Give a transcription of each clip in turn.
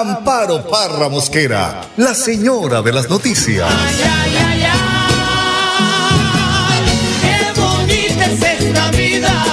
Amparo Parra Mosquera, la señora de las noticias. Ay, ay, ay, ay, qué bonita es esta vida.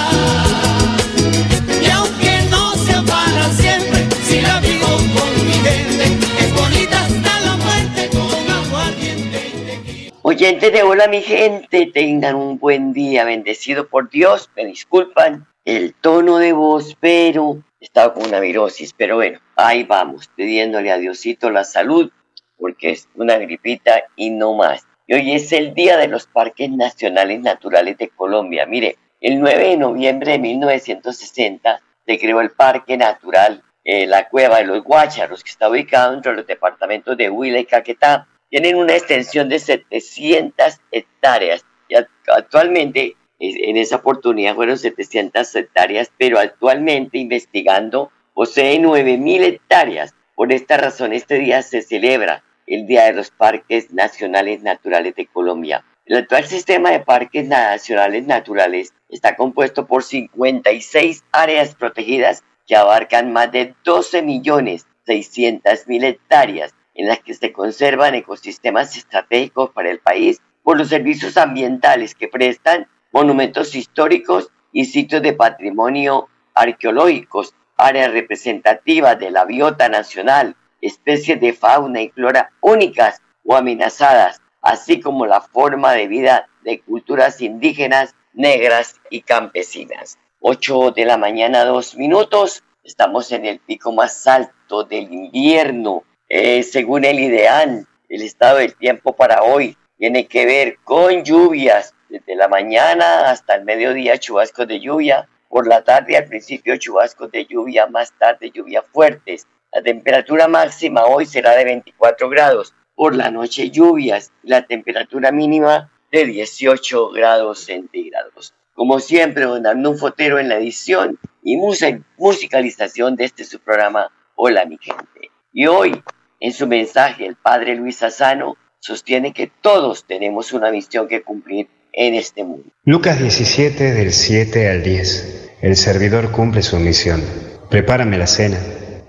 Y aunque no sea para siempre, si la vivo con mi gente, es bonita hasta la muerte con aguardiente y tequila. Oyentes de Hola mi gente, tengan un buen día, bendecido por Dios. Me disculpan el tono de voz, pero estaba con una virosis. Pero bueno, ahí vamos, pidiéndole a Diosito la salud, porque es una gripita y no más. Y hoy es el Día de los Parques Nacionales Naturales de Colombia. Mire, el 9 de noviembre de 1960 se creó el Parque Natural eh, La Cueva de los Guácharos, que está ubicado entre los departamentos de Huila y Caquetá tienen una extensión de 700 hectáreas y act- actualmente en esa oportunidad fueron 700 hectáreas, pero actualmente investigando posee 9.000 hectáreas. Por esta razón este día se celebra el Día de los Parques Nacionales Naturales de Colombia. El actual sistema de parques nacionales naturales está compuesto por 56 áreas protegidas que abarcan más de 12 millones 600 mil hectáreas en las que se conservan ecosistemas estratégicos para el país por los servicios ambientales que prestan monumentos históricos y sitios de patrimonio arqueológicos, áreas representativas de la biota nacional, especies de fauna y flora únicas o amenazadas, así como la forma de vida de culturas indígenas, negras y campesinas. 8 de la mañana, dos minutos. Estamos en el pico más alto del invierno. Eh, según el IDEAN, el estado del tiempo para hoy tiene que ver con lluvias desde la mañana hasta el mediodía, chubascos de lluvia. Por la tarde, al principio, chubascos de lluvia, más tarde, lluvias fuertes. La temperatura máxima hoy será de 24 grados. Por la noche, lluvias. La temperatura mínima de 18 grados centígrados. Como siempre, don Arnulfo Fotero en la edición y musicalización de este su programa Hola mi gente. Y hoy, en su mensaje, el padre Luis Asano sostiene que todos tenemos una misión que cumplir en este mundo. Lucas 17 del 7 al 10. El servidor cumple su misión. Prepárame la cena.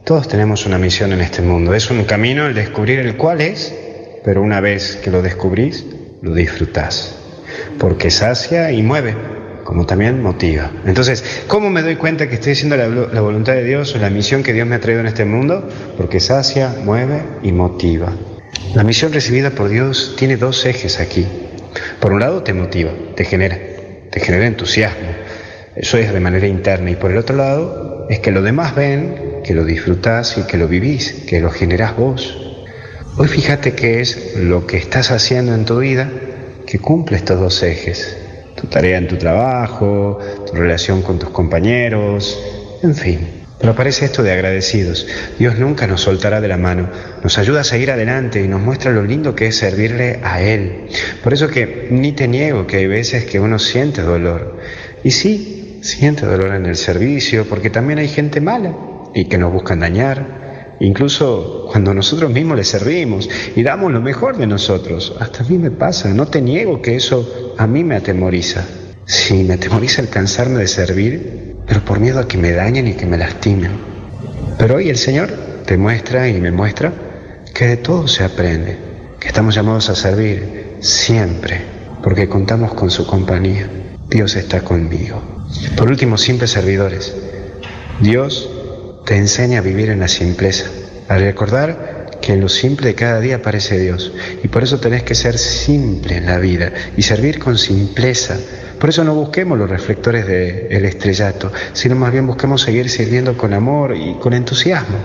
Todos tenemos una misión en este mundo. Es un camino el descubrir el cuál es, pero una vez que lo descubrís, lo disfrutás. Porque sacia y mueve, como también motiva. Entonces, ¿cómo me doy cuenta que estoy haciendo la, la voluntad de Dios o la misión que Dios me ha traído en este mundo? Porque sacia, mueve y motiva. La misión recibida por Dios tiene dos ejes aquí. Por un lado te motiva, te genera, te genera entusiasmo. Eso es de manera interna. Y por el otro lado es que los demás ven que lo disfrutás y que lo vivís, que lo generás vos. Hoy fíjate qué es lo que estás haciendo en tu vida que cumple estos dos ejes. Tu tarea en tu trabajo, tu relación con tus compañeros, en fin. Pero aparece esto de agradecidos. Dios nunca nos soltará de la mano, nos ayuda a seguir adelante y nos muestra lo lindo que es servirle a Él. Por eso que ni te niego que hay veces que uno siente dolor. Y sí, siente dolor en el servicio, porque también hay gente mala y que nos buscan dañar. Incluso cuando nosotros mismos le servimos y damos lo mejor de nosotros. Hasta a mí me pasa, no te niego que eso a mí me atemoriza. Sí, me atemoriza el cansarme de servir, pero por miedo a que me dañen y que me lastimen. Pero hoy el Señor te muestra y me muestra que de todo se aprende, que estamos llamados a servir siempre, porque contamos con su compañía. Dios está conmigo. Por último, simples servidores. Dios te enseña a vivir en la simpleza, a recordar que en lo simple de cada día aparece Dios. Y por eso tenés que ser simple en la vida y servir con simpleza. Por eso no busquemos los reflectores del estrellato, sino más bien busquemos seguir sirviendo con amor y con entusiasmo.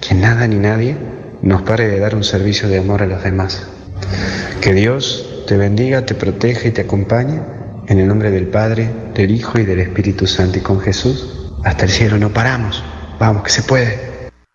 Que nada ni nadie nos pare de dar un servicio de amor a los demás. Que Dios te bendiga, te proteja y te acompañe. En el nombre del Padre, del Hijo y del Espíritu Santo y con Jesús. Hasta el cielo no paramos. Vamos, que se puede.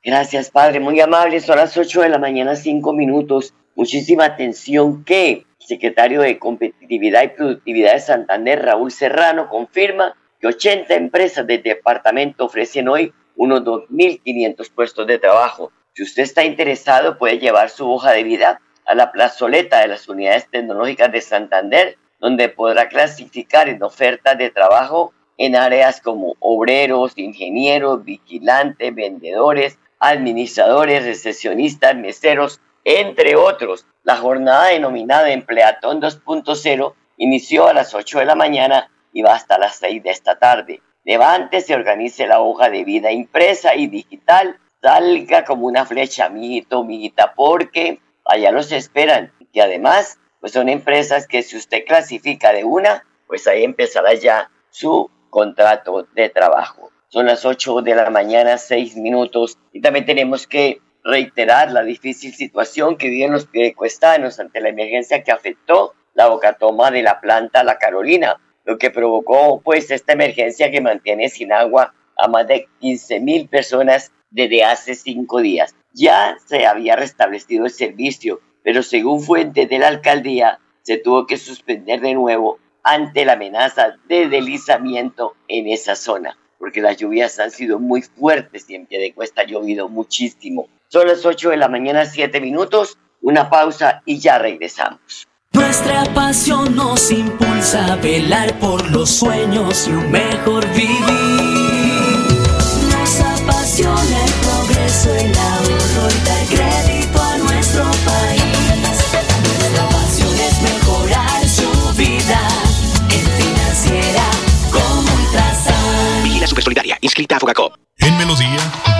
Gracias, Padre, muy amable. Son las 8 de la mañana, 5 minutos. Muchísima atención que secretario de Competitividad y Productividad de Santander, Raúl Serrano, confirma que 80 empresas del departamento ofrecen hoy unos 2.500 puestos de trabajo. Si usted está interesado, puede llevar su hoja de vida a la plazoleta de las unidades tecnológicas de Santander, donde podrá clasificar en ofertas de trabajo en áreas como obreros, ingenieros, vigilantes, vendedores, administradores, recesionistas, meseros, entre otros. La jornada denominada Empleatón 2.0 inició a las 8 de la mañana y va hasta las 6 de esta tarde. Levante, se organice la hoja de vida impresa y digital, salga como una flecha, mijito, mijita, porque allá los esperan. Y además, pues son empresas que si usted clasifica de una, pues ahí empezará ya su contrato de trabajo. Son las 8 de la mañana, 6 minutos, y también tenemos que reiterar la difícil situación que viven los piedecuestanos ante la emergencia que afectó la bocatoma de la planta La Carolina, lo que provocó pues esta emergencia que mantiene sin agua a más de 15 mil personas desde hace cinco días. Ya se había restablecido el servicio, pero según fuentes de la alcaldía, se tuvo que suspender de nuevo ante la amenaza de deslizamiento en esa zona, porque las lluvias han sido muy fuertes y en Piedecuesta ha llovido muchísimo. Son las 8 de la mañana, 7 minutos, una pausa y ya regresamos. Nuestra pasión nos impulsa a velar por los sueños y un mejor vivir. Nos apasiona el progreso, el ahorro y dar crédito a nuestro país. Nuestra pasión es mejorar su vida en financiera como Ultrasan. Vigila Supersolidaria, inscrita a Fogacop.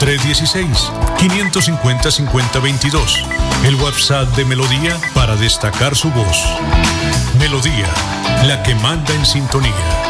316-550-5022, el WhatsApp de Melodía para destacar su voz. Melodía, la que manda en sintonía.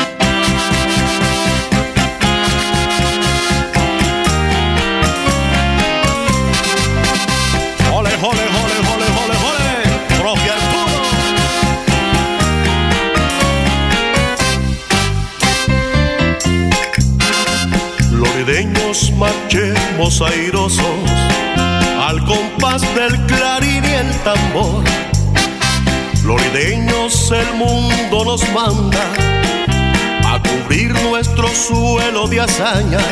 Florideños marchemos airosos al compás del clarín y el tambor. Florideños el mundo nos manda a cubrir nuestro suelo de hazañas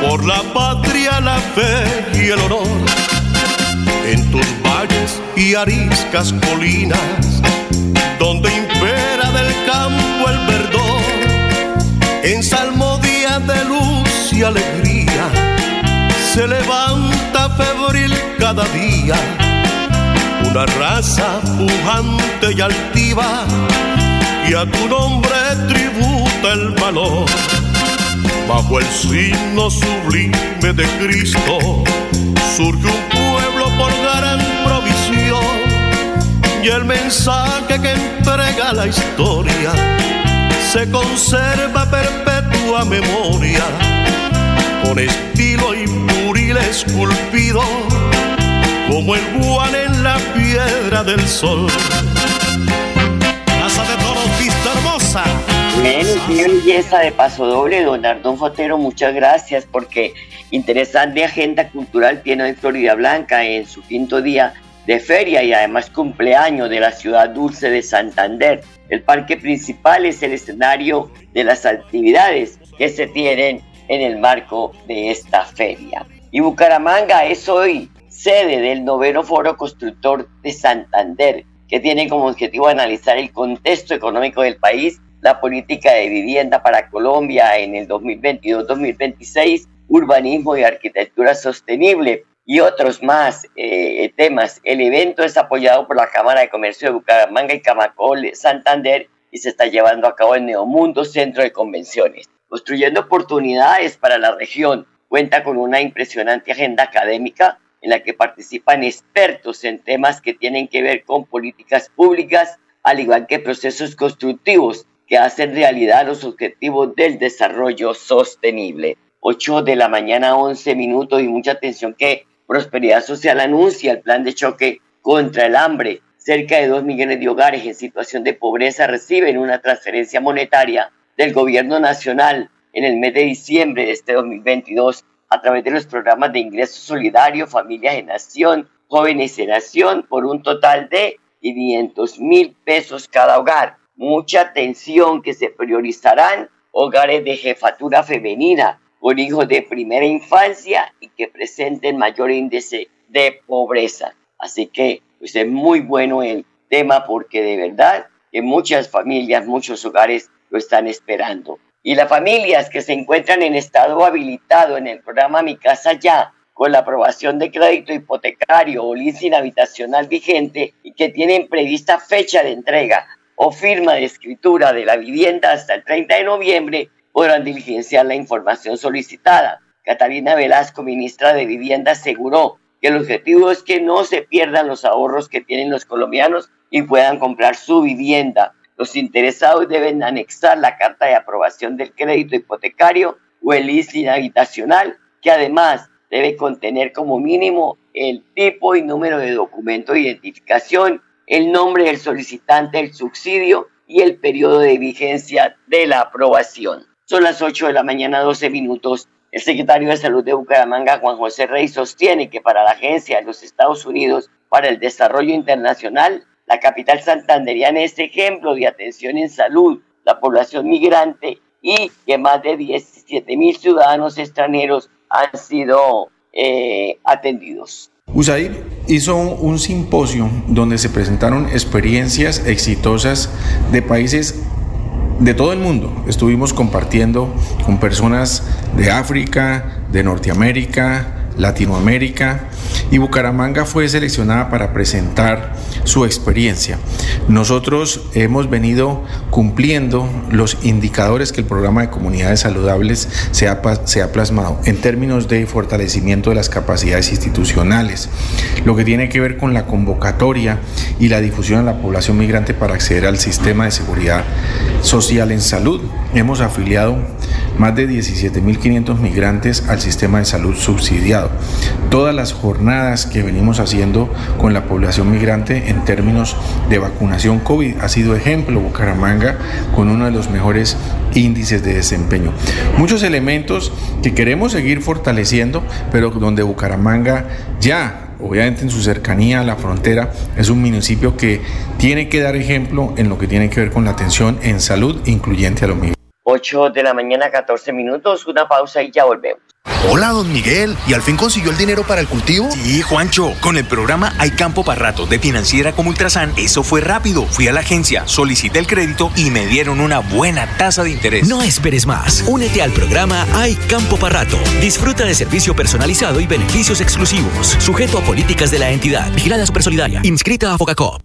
por la patria, la fe y el honor en tus valles y ariscas colinas, donde impera del campo el verdor, en de alegría, se levanta febril cada día, una raza pujante y altiva, y a tu nombre tributa el valor. Bajo el signo sublime de Cristo, surge un pueblo por gran provisión. Y el mensaje que entrega la historia se conserva perpetua memoria con estilo y esculpido como el guan en la piedra del sol. Casa de toros, vista hermosa. Qué belleza de paso doble, don Ardón Fotero, muchas gracias porque interesante agenda cultural tiene hoy Florida Blanca en su quinto día de feria y además cumpleaños de la ciudad dulce de Santander. El parque principal es el escenario de las actividades que se tienen en el marco de esta feria. Y Bucaramanga es hoy sede del noveno Foro Constructor de Santander, que tiene como objetivo analizar el contexto económico del país la política de vivienda para Colombia en el 2022-2026, urbanismo y arquitectura sostenible. y otros más eh, temas. El evento es apoyado por la Cámara de Comercio de Bucaramanga y Camacol Santander y se está llevando a cabo en Neomundo Centro de Convenciones. Construyendo oportunidades para la región, cuenta con una impresionante agenda académica en la que participan expertos en temas que tienen que ver con políticas públicas, al igual que procesos constructivos que hacen realidad los objetivos del desarrollo sostenible. 8 de la mañana, 11 minutos y mucha atención que Prosperidad Social anuncia el plan de choque contra el hambre. Cerca de 2 millones de hogares en situación de pobreza reciben una transferencia monetaria del gobierno nacional en el mes de diciembre de este 2022 a través de los programas de ingreso solidario, Familias en Nación, Jóvenes en Nación, por un total de 500 mil pesos cada hogar. Mucha atención que se priorizarán hogares de jefatura femenina con hijos de primera infancia y que presenten mayor índice de pobreza. Así que pues, es muy bueno el tema porque de verdad que muchas familias, muchos hogares lo están esperando. Y las familias que se encuentran en estado habilitado en el programa Mi Casa Ya, con la aprobación de crédito hipotecario o leasing habitacional vigente y que tienen prevista fecha de entrega o firma de escritura de la vivienda hasta el 30 de noviembre, podrán diligenciar la información solicitada. Catalina Velasco, ministra de Vivienda, aseguró que el objetivo es que no se pierdan los ahorros que tienen los colombianos y puedan comprar su vivienda. Los interesados deben anexar la carta de aprobación del crédito hipotecario o el leasing habitacional, que además debe contener como mínimo el tipo y número de documento de identificación, el nombre del solicitante del subsidio y el periodo de vigencia de la aprobación. Son las 8 de la mañana, 12 minutos. El secretario de Salud de Bucaramanga, Juan José Rey, sostiene que para la Agencia de los Estados Unidos para el Desarrollo Internacional, la capital santanderiana es ejemplo de atención en salud, la población migrante y que más de 17 mil ciudadanos extranjeros han sido eh, atendidos. USAID hizo un simposio donde se presentaron experiencias exitosas de países de todo el mundo. Estuvimos compartiendo con personas de África, de Norteamérica, Latinoamérica y Bucaramanga fue seleccionada para presentar su experiencia. Nosotros hemos venido cumpliendo los indicadores que el programa de comunidades saludables se ha, se ha plasmado en términos de fortalecimiento de las capacidades institucionales, lo que tiene que ver con la convocatoria y la difusión a la población migrante para acceder al sistema de seguridad social en salud. Hemos afiliado más de 17.500 migrantes al sistema de salud subsidiado. Todas las jornadas que venimos haciendo con la población migrante en términos de vacunación COVID ha sido ejemplo Bucaramanga con uno de los mejores índices de desempeño. Muchos elementos que queremos seguir fortaleciendo, pero donde Bucaramanga ya obviamente en su cercanía a la frontera, es un municipio que tiene que dar ejemplo en lo que tiene que ver con la atención en salud incluyente a los migrantes. 8 de la mañana, 14 minutos, una pausa y ya volvemos. Hola, don Miguel. ¿Y al fin consiguió el dinero para el cultivo? Sí, Juancho. Con el programa Hay Campo para Rato de Financiera como Ultrasan, eso fue rápido. Fui a la agencia, solicité el crédito y me dieron una buena tasa de interés. No esperes más. Únete al programa Hay Campo para Rato. Disfruta de servicio personalizado y beneficios exclusivos. Sujeto a políticas de la entidad. Vigilada Supersolidaria. Inscrita a Focacop.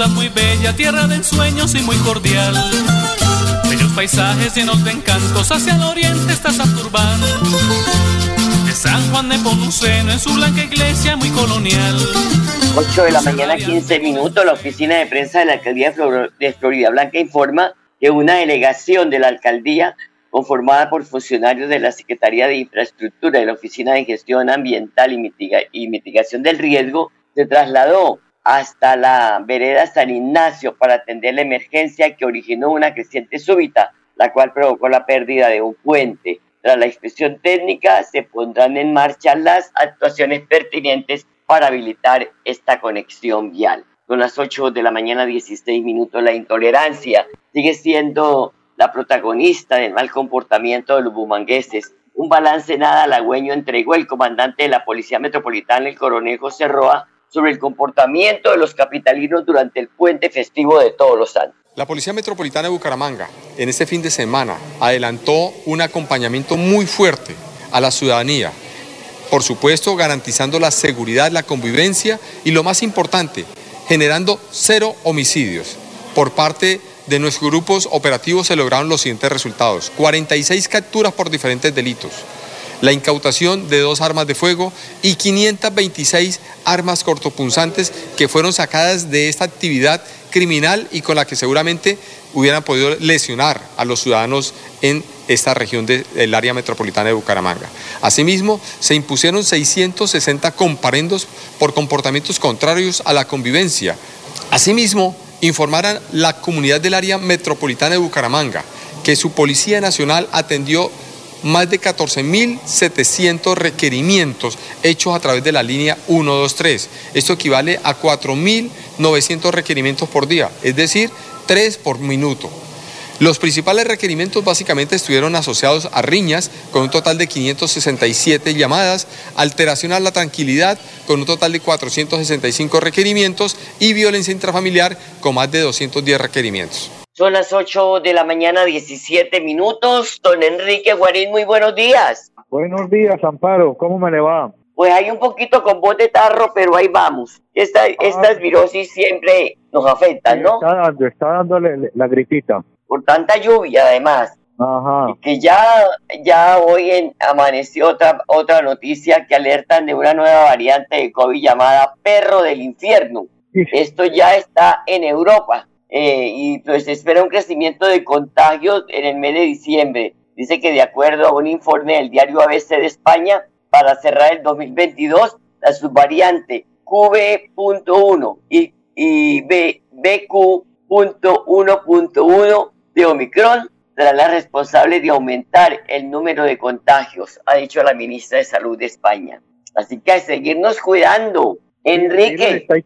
Ciudad muy bella, tierra de ensueños y muy cordial. Bellos paisajes llenos de encantos, hacia el oriente está Santurbán. De San Juan de Ponuceno, en su blanca iglesia muy colonial. 8 de la mañana, 15 minutos, la oficina de prensa de la alcaldía de Florida Blanca informa que una delegación de la alcaldía conformada por funcionarios de la Secretaría de Infraestructura y la Oficina de Gestión Ambiental y, y Mitigación del Riesgo se trasladó hasta la vereda San Ignacio para atender la emergencia que originó una creciente súbita, la cual provocó la pérdida de un puente. Tras la inspección técnica se pondrán en marcha las actuaciones pertinentes para habilitar esta conexión vial. Son las 8 de la mañana, 16 minutos. La intolerancia sigue siendo la protagonista del mal comportamiento de los bumangueses. Un balance nada halagüeño entregó el comandante de la Policía Metropolitana, el coronel José Roa, sobre el comportamiento de los capitalinos durante el puente festivo de Todos los Santos. La Policía Metropolitana de Bucaramanga en este fin de semana adelantó un acompañamiento muy fuerte a la ciudadanía, por supuesto garantizando la seguridad, la convivencia y lo más importante, generando cero homicidios. Por parte de nuestros grupos operativos se lograron los siguientes resultados. 46 capturas por diferentes delitos, la incautación de dos armas de fuego y 526 armas cortopunzantes que fueron sacadas de esta actividad criminal y con la que seguramente hubieran podido lesionar a los ciudadanos en esta región del área metropolitana de Bucaramanga. Asimismo, se impusieron 660 comparendos por comportamientos contrarios a la convivencia. Asimismo, informaron la comunidad del área metropolitana de Bucaramanga que su Policía Nacional atendió más de 14.700 requerimientos hechos a través de la línea 123. Esto equivale a 4.900 requerimientos por día, es decir, 3 por minuto. Los principales requerimientos básicamente estuvieron asociados a riñas, con un total de 567 llamadas, alteración a la tranquilidad, con un total de 465 requerimientos, y violencia intrafamiliar, con más de 210 requerimientos. Son las 8 de la mañana, 17 minutos. Don Enrique Guarín, muy buenos días. Buenos días, Amparo. ¿Cómo me le va? Pues hay un poquito con voz de tarro, pero ahí vamos. Esta, estas virosis siempre nos afectan, ¿no? Está, dando, está dándole la gripita. Por tanta lluvia, además. Ajá. Y que ya, ya hoy en, amaneció otra, otra noticia que alertan de una nueva variante de COVID llamada perro del infierno. Esto ya está en Europa eh, y pues espera un crecimiento de contagios en el mes de diciembre. Dice que de acuerdo a un informe del diario ABC de España, para cerrar el 2022, la subvariante QB.1 y, y B, BQ.1.1 de Omicron será la responsable de aumentar el número de contagios, ha dicho la ministra de Salud de España. Así que hay que seguirnos cuidando. Enrique, Está ahí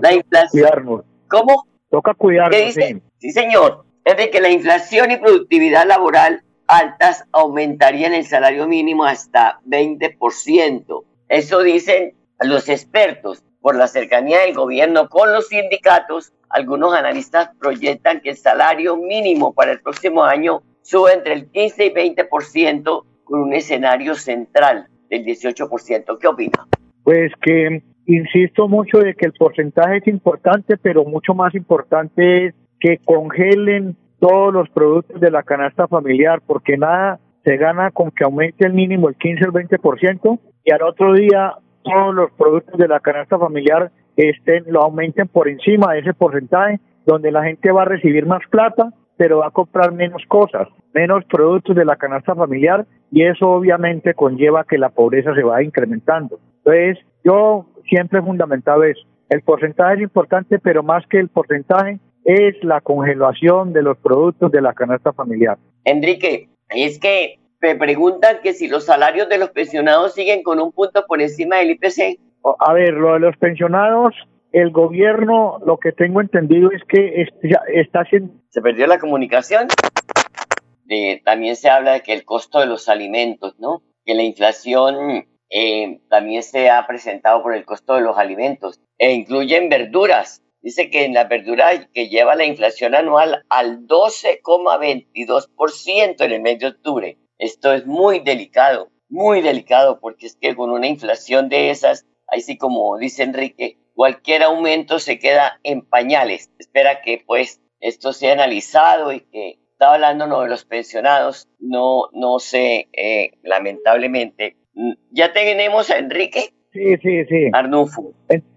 la inflación. Cuidarnos. ¿Cómo? Toca cuidarnos. ¿Qué dice? sí. Sí, señor. Enrique, la inflación y productividad laboral altas aumentarían el salario mínimo hasta 20%. Eso dicen los expertos. Por la cercanía del gobierno con los sindicatos, algunos analistas proyectan que el salario mínimo para el próximo año sube entre el 15 y 20% con un escenario central del 18%. ¿Qué opina? Pues que insisto mucho de que el porcentaje es importante, pero mucho más importante es que congelen todos los productos de la canasta familiar, porque nada se gana con que aumente el mínimo el 15 o el 20% y al otro día todos los productos de la canasta familiar estén, lo aumenten por encima de ese porcentaje, donde la gente va a recibir más plata, pero va a comprar menos cosas, menos productos de la canasta familiar y eso obviamente conlleva que la pobreza se va incrementando. Entonces, yo siempre he fundamentado eso. El porcentaje es importante, pero más que el porcentaje es la congelación de los productos de la canasta familiar. Enrique, es que me preguntan que si los salarios de los pensionados siguen con un punto por encima del IPC. A ver, lo de los pensionados, el gobierno, lo que tengo entendido es que está haciendo... ¿Se perdió la comunicación? Eh, también se habla de que el costo de los alimentos, ¿no? Que la inflación eh, también se ha presentado por el costo de los alimentos e incluyen verduras. Dice que en la verdura que lleva la inflación anual al 12,22% en el mes de octubre. Esto es muy delicado, muy delicado, porque es que con una inflación de esas, ahí sí como dice Enrique, cualquier aumento se queda en pañales. Espera que pues esto sea analizado y que estaba hablando no, de los pensionados, no, no sé, eh, lamentablemente. Ya tenemos a Enrique Sí, sí, sí. Arnulfo.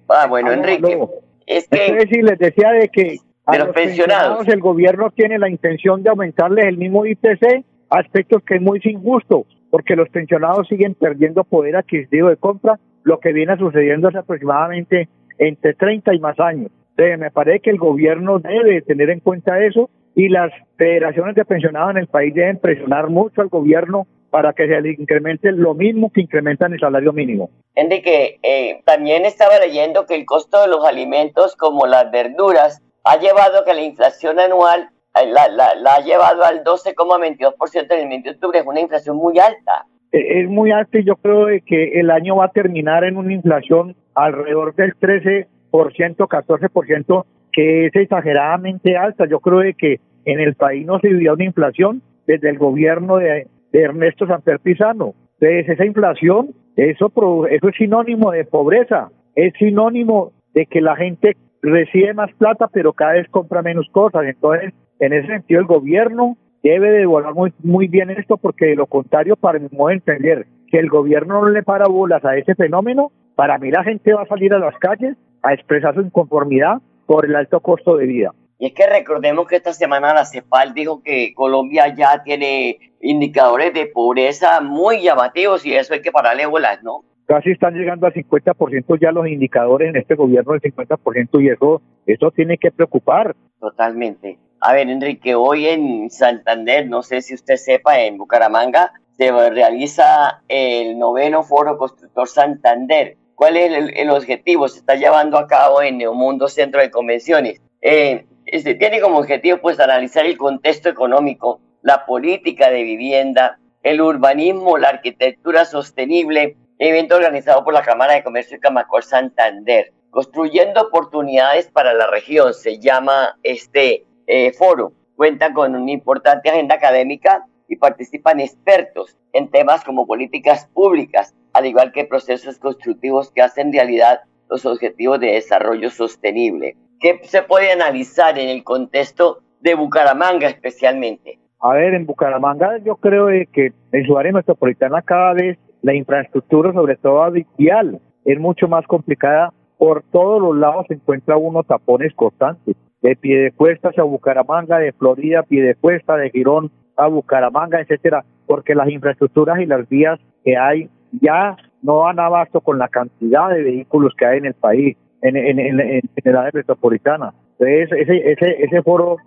Ah, bueno, Ah, Enrique, es que Entonces, sí, les decía de que a De los pensionados. el gobierno tiene la intención de aumentarles el mismo IPC, aspectos que es muy injusto, porque los pensionados siguen perdiendo poder adquisitivo de compra, lo que viene sucediendo hace aproximadamente entre 30 y más años. Entonces, me parece que el gobierno debe tener en cuenta eso y las federaciones de pensionados en el país deben presionar mucho al gobierno para que se incremente lo mismo que incrementan el salario mínimo. Enrique, eh, también estaba leyendo que el costo de los alimentos como las verduras ha llevado a que la inflación anual eh, la, la, la ha llevado al 12,22% en el mes de octubre. Es una inflación muy alta. Eh, Es muy alta y yo creo de que el año va a terminar en una inflación alrededor del 13%, 14%, que es exageradamente alta. Yo creo de que en el país no se vivía una inflación desde el gobierno de, de Ernesto Samper Pizano. Entonces, esa inflación, eso, eso es sinónimo de pobreza, es sinónimo de que la gente recibe más plata, pero cada vez compra menos cosas. Entonces, en ese sentido, el gobierno debe de muy, muy bien esto, porque de lo contrario, para mi modo de entender, que el gobierno no le para bolas a ese fenómeno, para mí la gente va a salir a las calles a expresar su inconformidad por el alto costo de vida. Y es que recordemos que esta semana la CEPAL dijo que Colombia ya tiene indicadores de pobreza muy llamativos y eso hay que pararle bolas, ¿no? Casi están llegando al 50% ya los indicadores en este gobierno del 50% y eso, eso tiene que preocupar. Totalmente. A ver, Enrique, hoy en Santander, no sé si usted sepa, en Bucaramanga, se realiza el noveno Foro Constructor Santander. ¿Cuál es el, el objetivo? Se está llevando a cabo en Neomundo Centro de Convenciones. Eh, este, tiene como objetivo pues analizar el contexto económico, la política de vivienda, el urbanismo, la arquitectura sostenible, evento organizado por la Cámara de Comercio de Camacor Santander. Construyendo oportunidades para la región, se llama este eh, foro. Cuenta con una importante agenda académica y participan expertos en temas como políticas públicas, al igual que procesos constructivos que hacen realidad los objetivos de desarrollo sostenible. ¿Qué se puede analizar en el contexto de Bucaramanga especialmente? A ver, en Bucaramanga yo creo que en su área metropolitana cada vez la infraestructura, sobre todo vial, es mucho más complicada. Por todos los lados se encuentra uno tapones constantes. De Piedecuesta a Bucaramanga, de Florida, Piedecuesta, de Girón a Bucaramanga, etcétera, porque las infraestructuras y las vías que hay ya no dan abasto con la cantidad de vehículos que hay en el país, en, en, en, en el área metropolitana. Entonces, ese, ese, ese foro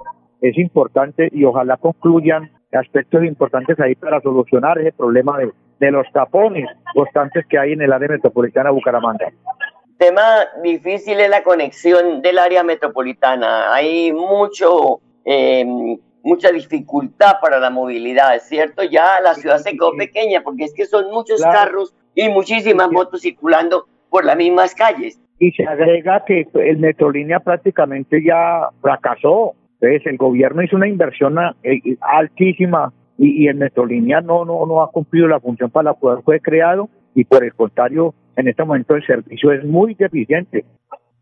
es importante y ojalá concluyan aspectos importantes ahí para solucionar ese problema de, de los tapones constantes que hay en el área metropolitana de Bucaramanga. Tema difícil es la conexión del área metropolitana. Hay mucho, eh, mucha dificultad para la movilidad, ¿es cierto? Ya la ciudad se quedó pequeña porque es que son muchos Claro. carros y muchísimas motos circulando por las mismas calles. Y se agrega que el Metrolínea prácticamente ya fracasó. Entonces, el gobierno hizo una inversión a- eh, altísima y, y el Metrolínea no, no, no ha cumplido la función para la cual fue creado y por el contrario, en este momento el servicio es muy deficiente.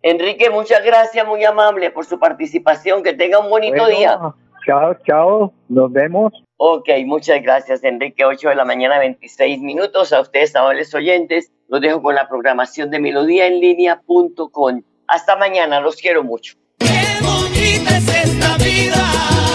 Enrique, muchas gracias, muy amable por su participación. Que tenga un bonito Bueno, día. Chao, chao, nos vemos. Ok, muchas gracias, Enrique. 8 de la mañana, 26 minutos. A ustedes, amables oyentes, los dejo con la programación de melodíaenlínea.com. Hasta mañana, los quiero mucho. bonita es esta vida.